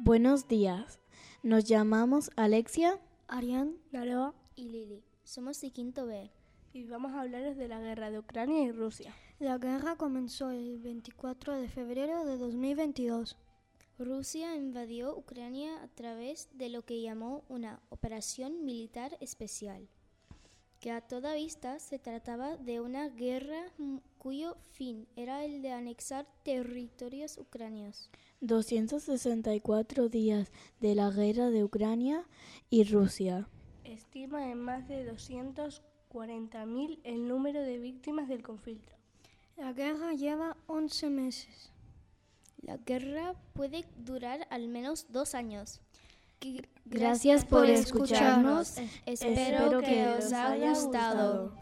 Buenos días. Nos llamamos Alexia. Arián, Naroa y Lili. Somos de quinto B. y vamos a hablarles de la guerra de Ucrania y Rusia. la guerra comenzó el 24 de febrero de 2022. Rusia invadió Ucrania a través de lo que llamó una operación militar especial, que a toda vista se trataba de una guerra cuyo fin era el de anexar territorios ucranianos. 264 días de la guerra de Ucrania y Rusia. Estima en más de 240.000 el número de víctimas del conflicto. La guerra lleva 11 meses. La guerra puede durar al menos dos años. Gracias por escucharnos. Espero que os haya gustado.